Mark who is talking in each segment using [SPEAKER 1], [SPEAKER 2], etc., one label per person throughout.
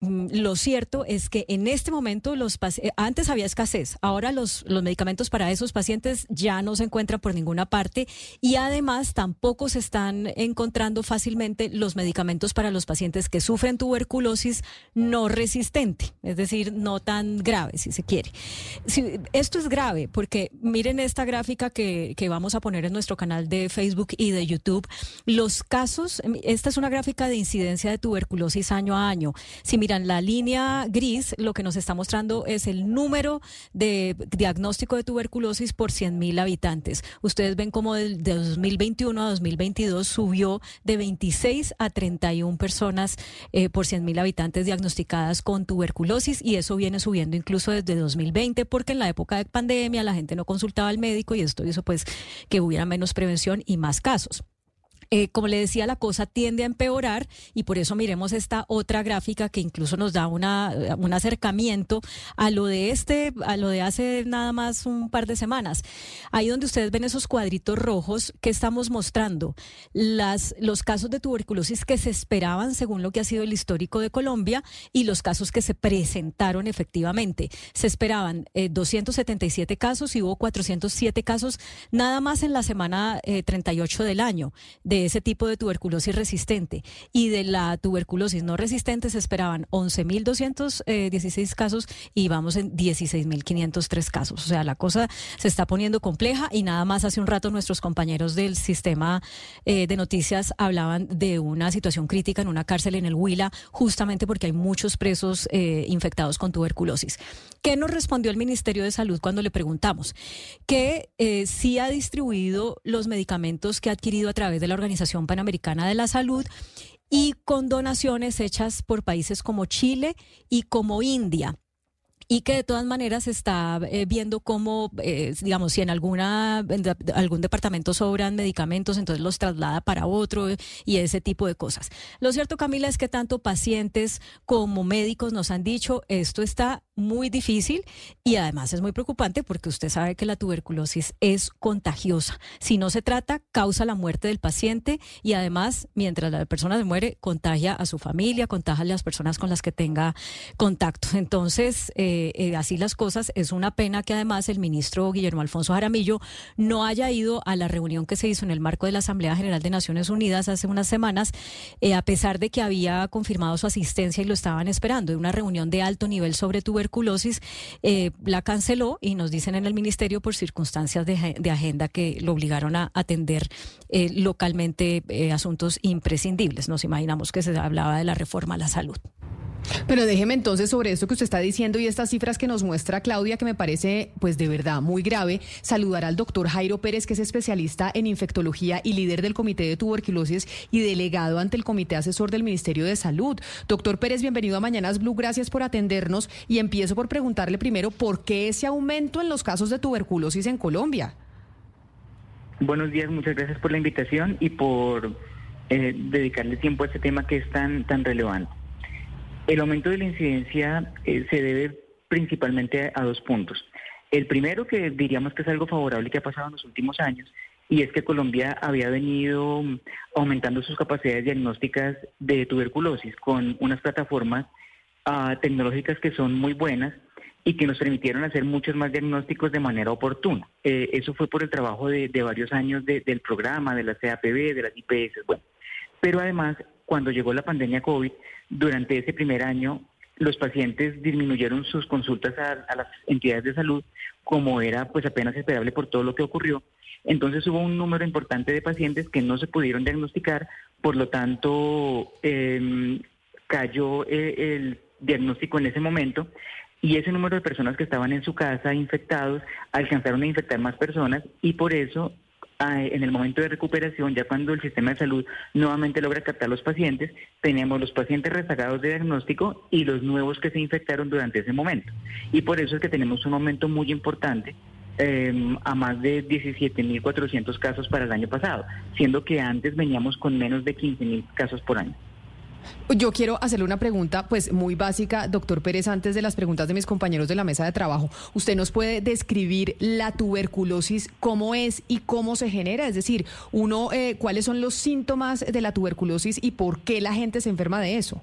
[SPEAKER 1] Mm, lo cierto es que en este momento los eh, antes había escasez, ahora los, los medicamentos para esos pacientes ya no se encuentran por ninguna parte y además tampoco se están encontrando fácilmente los medicamentos para los pacientes que sufren tuberculosis no resistente, es decir, no tan grave si se quiere. esto es grave porque miren esta gráfica que, que vamos a poner en nuestro canal de Facebook y de YouTube. Los casos, esta es una gráfica de incidencia de tuberculosis año a año. Si miran, la línea gris lo que nos está mostrando es el número de diagnóstico de tuberculosis por 100.000 habitantes. Ustedes ven cómo de 2021 a 2022 subió de 26 a 31 personas eh, por 100.000 habitantes diagnosticadas con tuberculosis y eso viene subiendo incluso desde 2020 porque en la época de pandemia la gente no consultaba al médico y esto hizo pues que hubiera menos prevención y más casos. Eh, como le decía, la cosa tiende a empeorar y por eso miremos esta otra gráfica que incluso nos da una, un acercamiento a lo de este, a lo de hace nada más un par de semanas. Ahí donde ustedes ven esos cuadritos rojos que estamos mostrando, las, los casos de tuberculosis que se esperaban según lo que ha sido el histórico de Colombia y los casos que se presentaron efectivamente. Se esperaban 277 eh, casos y hubo 407 casos nada más en la semana 38 eh, del año. Ese tipo de tuberculosis resistente y de la tuberculosis no resistente se esperaban 11.216 eh, casos y vamos en 16.503 casos. O sea, la cosa se está poniendo compleja y nada más hace un rato nuestros compañeros del sistema eh, de noticias hablaban de una situación crítica en una cárcel en el Huila justamente porque hay muchos presos eh, infectados con tuberculosis. ¿Qué nos respondió el Ministerio de Salud cuando le preguntamos? Que sí ha distribuido los medicamentos que ha adquirido a través de la organización Organización Panamericana de la Salud y con donaciones hechas por países como Chile y como India y que de todas maneras está eh, viendo cómo, eh, digamos, si en alguna algún departamento sobran medicamentos, entonces los traslada para otro y ese tipo de cosas. Lo cierto, Camila, es que tanto pacientes como médicos nos han dicho esto está muy difícil y además es muy preocupante porque usted sabe que la tuberculosis es contagiosa. Si no se trata, causa la muerte del paciente y además, mientras la persona se muere, contagia a su familia, contagia a las personas con las que tenga contacto. Entonces, eh, eh, así las cosas, es una pena que además el ministro Guillermo Alfonso Jaramillo no haya ido a la reunión que se hizo en el marco de la Asamblea General de Naciones Unidas hace unas semanas, eh, a pesar de que había confirmado su asistencia y lo estaban esperando, de una reunión de alto nivel sobre tuberculosis eh, la canceló y nos dicen en el ministerio por circunstancias de, agenda que lo obligaron a atender eh, localmente eh, asuntos imprescindibles. Nos imaginamos que se hablaba de la reforma a la salud.
[SPEAKER 2] Pero déjeme entonces sobre esto que usted está diciendo y estas cifras que nos muestra Claudia, que me parece pues de verdad muy grave, saludar al doctor Jairo Pérez, que es especialista en infectología y líder del Comité de Tuberculosis y delegado ante el Comité Asesor del Ministerio de Salud. Doctor Pérez, bienvenido a Mañanas Blue, gracias por atendernos y empiezo por preguntarle primero por qué ese aumento en los casos de tuberculosis en Colombia.
[SPEAKER 3] Buenos días, muchas gracias por la invitación y por eh, dedicarle tiempo a este tema que es tan, tan relevante. El aumento de la incidencia eh, se debe principalmente a, dos puntos. El primero, que diríamos que es algo favorable que ha pasado en los últimos años, y es que Colombia había venido aumentando sus capacidades diagnósticas de tuberculosis con unas plataformas ah, tecnológicas que son muy buenas y que nos permitieron hacer muchos más diagnósticos de manera oportuna. Eh, eso fue por el trabajo de, varios años del programa, de la CAPB, de las IPS, bueno. Pero además, cuando llegó la pandemia COVID, durante ese primer año los pacientes disminuyeron sus consultas a, las entidades de salud, como era pues apenas esperable por todo lo que ocurrió. Entonces hubo un número importante de pacientes que no se pudieron diagnosticar, por lo tanto em, cayó eh, el diagnóstico en ese momento y ese número de personas que estaban en su casa infectados alcanzaron a infectar más personas y por eso en el momento de recuperación, ya cuando el sistema de salud nuevamente logra captar los pacientes, tenemos los pacientes rezagados de diagnóstico y los nuevos que se infectaron durante ese momento. Y por eso es que tenemos un aumento muy importante em, a más de 17.400 casos para el año pasado, siendo que antes veníamos con menos de 15.000 casos por año.
[SPEAKER 2] Yo quiero hacerle una pregunta, pues muy básica, doctor Pérez, antes de las preguntas de mis compañeros de la mesa de trabajo. ¿Usted nos puede describir la tuberculosis, cómo es y cómo se genera? Es decir, uno, eh, ¿cuáles son los síntomas de la tuberculosis y por qué la gente se enferma de eso?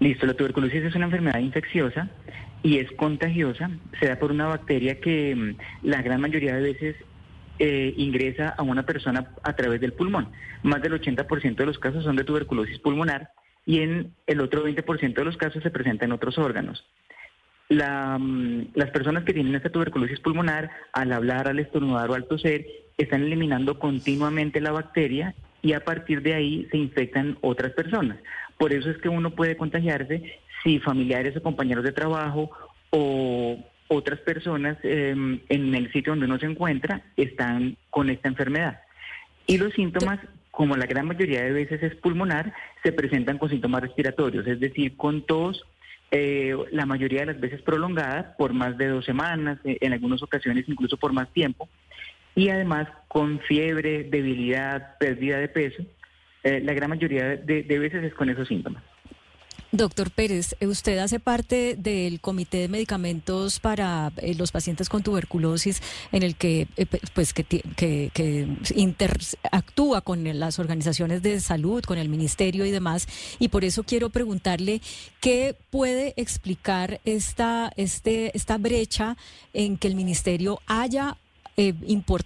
[SPEAKER 3] Listo, la tuberculosis es una enfermedad infecciosa y es contagiosa. Se da por una bacteria que mm, la gran mayoría de veces eh, ingresa a una persona a través del pulmón. Más del 80% de los casos son de tuberculosis pulmonar y en el otro 20% de los casos se presenta en otros órganos. Mm, las personas que tienen esta tuberculosis pulmonar, al hablar, al estornudar o al toser, están eliminando continuamente la bacteria y a partir de ahí se infectan otras personas. Por eso es que uno puede contagiarse si familiares o compañeros de trabajo o otras personas em, en el sitio donde uno se encuentra están con esta enfermedad. Y los síntomas, como la gran mayoría de veces es pulmonar, se presentan con síntomas respiratorios, es decir, con tos, eh, la mayoría de las veces prolongada por más de dos semanas, eh, en algunas ocasiones incluso por más tiempo, y además con fiebre, debilidad, pérdida de peso, eh, la gran mayoría de veces es con esos síntomas.
[SPEAKER 1] Doctor Pérez, eh, usted hace parte del Comité de Medicamentos para eh, los pacientes con tuberculosis, en el que, eh, pues, que, que, interactúa con las organizaciones de salud, con el ministerio y demás. Y por eso quiero preguntarle qué puede explicar esta, este, esta brecha en que el ministerio haya eh,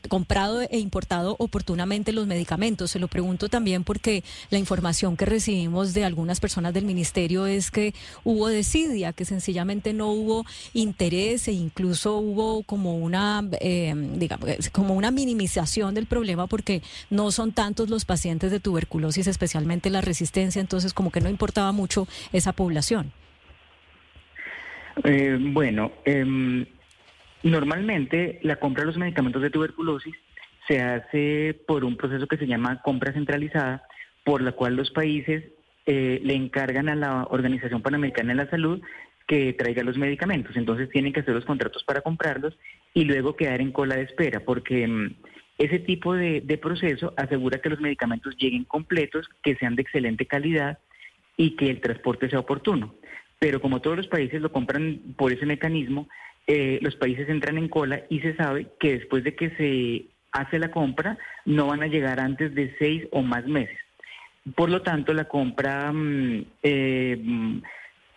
[SPEAKER 1] comprado e importado oportunamente los medicamentos. Se lo pregunto también porque la información que recibimos de algunas personas del ministerio es que hubo desidia, que sencillamente no hubo interés e incluso hubo como una, eh, digamos, como una minimización del problema porque no son tantos los pacientes de tuberculosis, especialmente la resistencia, entonces como que no importaba mucho esa población.
[SPEAKER 3] Eh, bueno, eh, Normalmente la compra de los medicamentos de tuberculosis se hace por un proceso que se llama compra centralizada, por la cual los países eh, le encargan a la Organización Panamericana de la Salud que traiga los medicamentos. Entonces tienen que hacer los contratos para comprarlos y luego quedar en cola de espera, porque mm, ese tipo de, de proceso asegura que los medicamentos lleguen completos, que sean de excelente calidad y que el transporte sea oportuno. Pero como todos los países lo compran por ese mecanismo, eh, los países entran en cola y se sabe que después de que se hace la compra no van a llegar antes de seis o más meses. Por lo tanto, la compra mm, eh,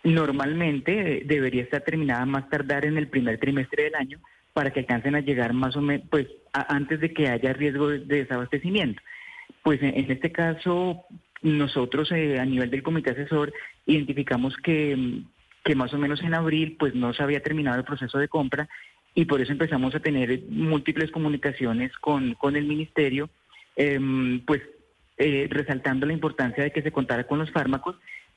[SPEAKER 3] normalmente debería estar terminada más tardar en el primer trimestre del año para que alcancen a llegar más o menos, pues antes de que haya riesgo de, desabastecimiento. Pues en, este caso, nosotros eh, a nivel del comité asesor identificamos que mm, que más o menos en abril pues no se había terminado el proceso de compra y por eso empezamos a tener múltiples comunicaciones con, con el ministerio, em, pues eh, resaltando la importancia de que se contara con los fármacos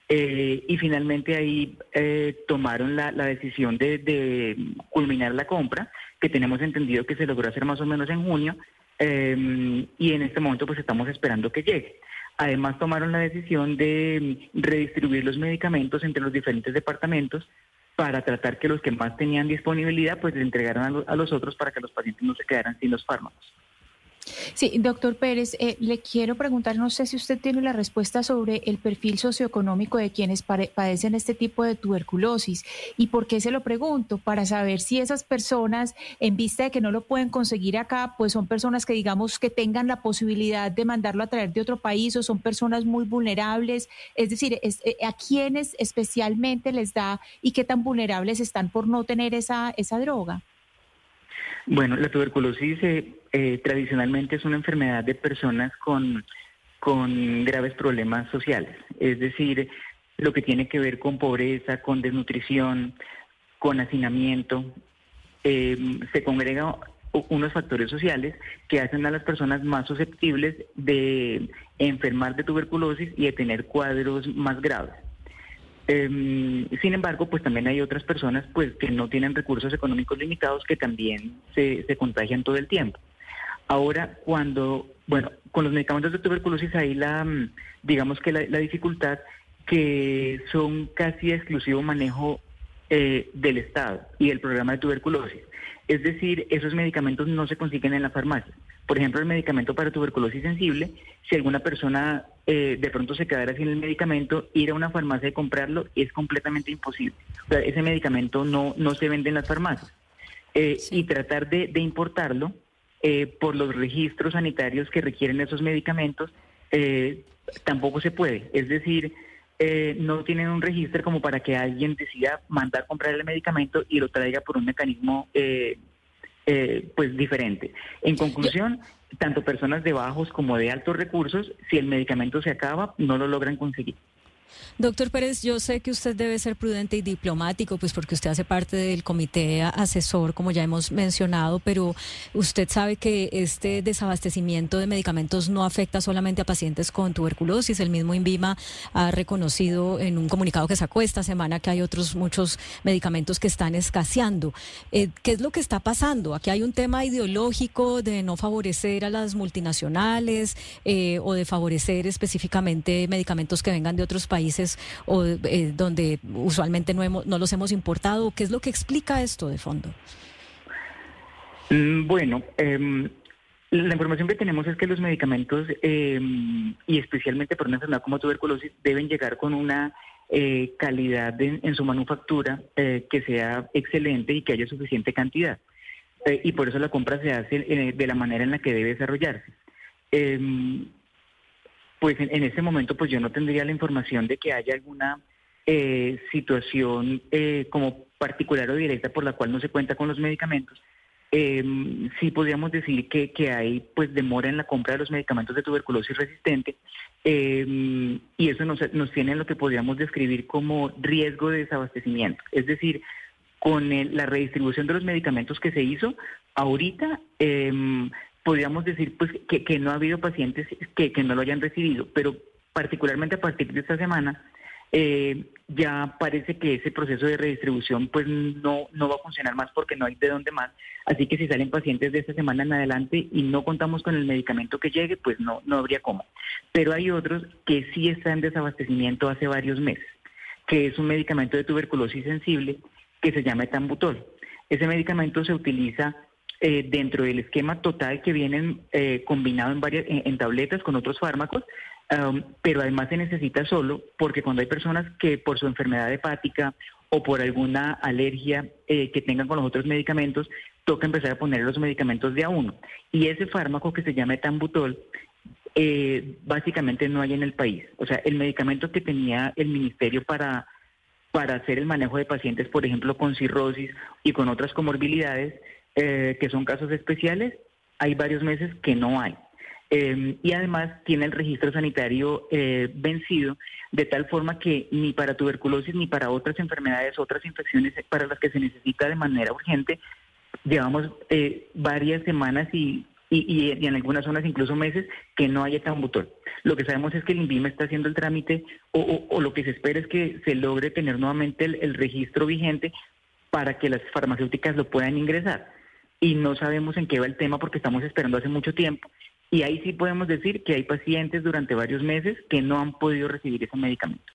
[SPEAKER 3] eh, y finalmente ahí eh, tomaron la, decisión de, de, culminar la compra, que tenemos entendido que se logró hacer más o menos en junio, em, y en este momento pues estamos esperando que llegue. Además, tomaron la decisión de redistribuir los medicamentos entre los diferentes departamentos para tratar que los que más tenían disponibilidad, pues le entregaran a, los otros para que los pacientes no se quedaran sin los fármacos.
[SPEAKER 2] Sí, doctor Pérez, eh, le quiero preguntar, no sé si usted tiene la respuesta sobre el perfil socioeconómico de quienes padecen este tipo de tuberculosis. ¿Y por qué se lo pregunto? Para saber si esas personas, en vista de que no lo pueden conseguir acá, pues son personas que digamos que tengan la posibilidad de mandarlo a traer de otro país o son personas muy vulnerables. Es decir, eh, ¿a quiénes especialmente les da y qué tan vulnerables están por no tener esa, esa droga?
[SPEAKER 3] Bueno, la tuberculosis eh, eh, tradicionalmente es una enfermedad de personas con, con graves problemas sociales, es decir, lo que tiene que ver con pobreza, con desnutrición, con hacinamiento. Eh, se congrega unos factores sociales que hacen a las personas más susceptibles de enfermar de tuberculosis y de tener cuadros más graves. Eh, sin embargo, pues también hay otras personas pues que no tienen recursos económicos limitados que también se contagian todo el tiempo. Ahora, cuando, bueno, con los medicamentos de tuberculosis hay la, mm, digamos que la, dificultad que son casi exclusivo manejo eh, del Estado y del programa de tuberculosis. Es decir, esos medicamentos no se consiguen en la farmacia. Por ejemplo, el medicamento para tuberculosis sensible, si alguna persona eh, de pronto se quedara sin el medicamento, ir a una farmacia y comprarlo es completamente imposible. O sea, ese medicamento no, no se vende en las farmacias. Eh, y tratar de, importarlo eh, por los registros sanitarios que requieren esos medicamentos tampoco se puede. Es decir, eh, no tienen un registro como para que alguien decida mandar comprar el medicamento y lo traiga por un mecanismo eh, eh, pues diferente. En conclusión, tanto personas de bajos como de altos recursos, si el medicamento se acaba, no lo logran conseguir.
[SPEAKER 1] Doctor Pérez, yo sé que usted debe ser prudente y diplomático, pues porque usted hace parte del comité asesor, como ya hemos mencionado, pero usted sabe que este desabastecimiento de medicamentos no afecta solamente a pacientes con tuberculosis. El mismo INVIMA ha reconocido en un comunicado que sacó esta semana que hay otros muchos medicamentos que están escaseando. Eh, ¿Qué es lo que está pasando? Aquí hay un tema ideológico de no favorecer a las multinacionales eh, o de favorecer específicamente medicamentos que vengan de otros países o eh, donde usualmente no, hemos, no los hemos importado? ¿Qué es lo que explica esto de fondo?
[SPEAKER 3] Mm, bueno, em, la información que tenemos es que los medicamentos, em, y especialmente por una enfermedad como tuberculosis, deben llegar con una eh, calidad en su manufactura eh, que sea excelente y que haya suficiente cantidad. y por eso la compra se hace de la manera en la que debe desarrollarse. Em, pues en, este momento pues yo no tendría la información de que haya alguna eh, situación eh, como particular o directa por la cual no se cuenta con los medicamentos. Eh, sí podríamos decir que, que, hay pues demora en la compra de los medicamentos de tuberculosis resistente em, y eso nos, nos tiene en lo que podríamos describir como riesgo de desabastecimiento. Es decir, con la redistribución de los medicamentos que se hizo, ahorita em, podríamos decir pues que, no ha habido pacientes que, que, no lo hayan recibido, pero particularmente a partir de esta semana eh, ya parece que ese proceso de redistribución pues no, no va a funcionar más porque no hay de dónde más. Así que si salen pacientes de esta semana en adelante y no contamos con el medicamento que llegue, pues no, no habría cómo. Pero hay otros que sí están en desabastecimiento hace varios meses, que es un medicamento de tuberculosis sensible que se llama etambutol. Ese medicamento se utiliza eh, dentro del esquema total que vienen eh, combinado en varias en, tabletas con otros fármacos, um, pero además se necesita solo porque cuando hay personas que por su enfermedad hepática o por alguna alergia eh, que tengan con los otros medicamentos, toca empezar a poner los medicamentos de a uno. Y ese fármaco que se llama etambutol, eh, básicamente no hay en el país. O sea, el medicamento que tenía el ministerio para, para hacer el manejo de pacientes, por ejemplo, con cirrosis y con otras comorbilidades, eh, que son casos especiales, hay varios meses que no hay. Em, y además tiene el registro sanitario eh, vencido, de tal forma que ni para tuberculosis ni para otras enfermedades, otras infecciones para las que se necesita de manera urgente, llevamos eh, varias semanas y, y, en algunas zonas incluso meses que no haya tambutol. Lo que sabemos es que el INVIMA está haciendo el trámite o, o, lo que se espera es que se logre tener nuevamente el registro vigente para que las farmacéuticas lo puedan ingresar y no sabemos en qué va el tema porque estamos esperando hace mucho tiempo. Y ahí sí podemos decir que hay pacientes durante varios meses que no han podido recibir ese medicamento.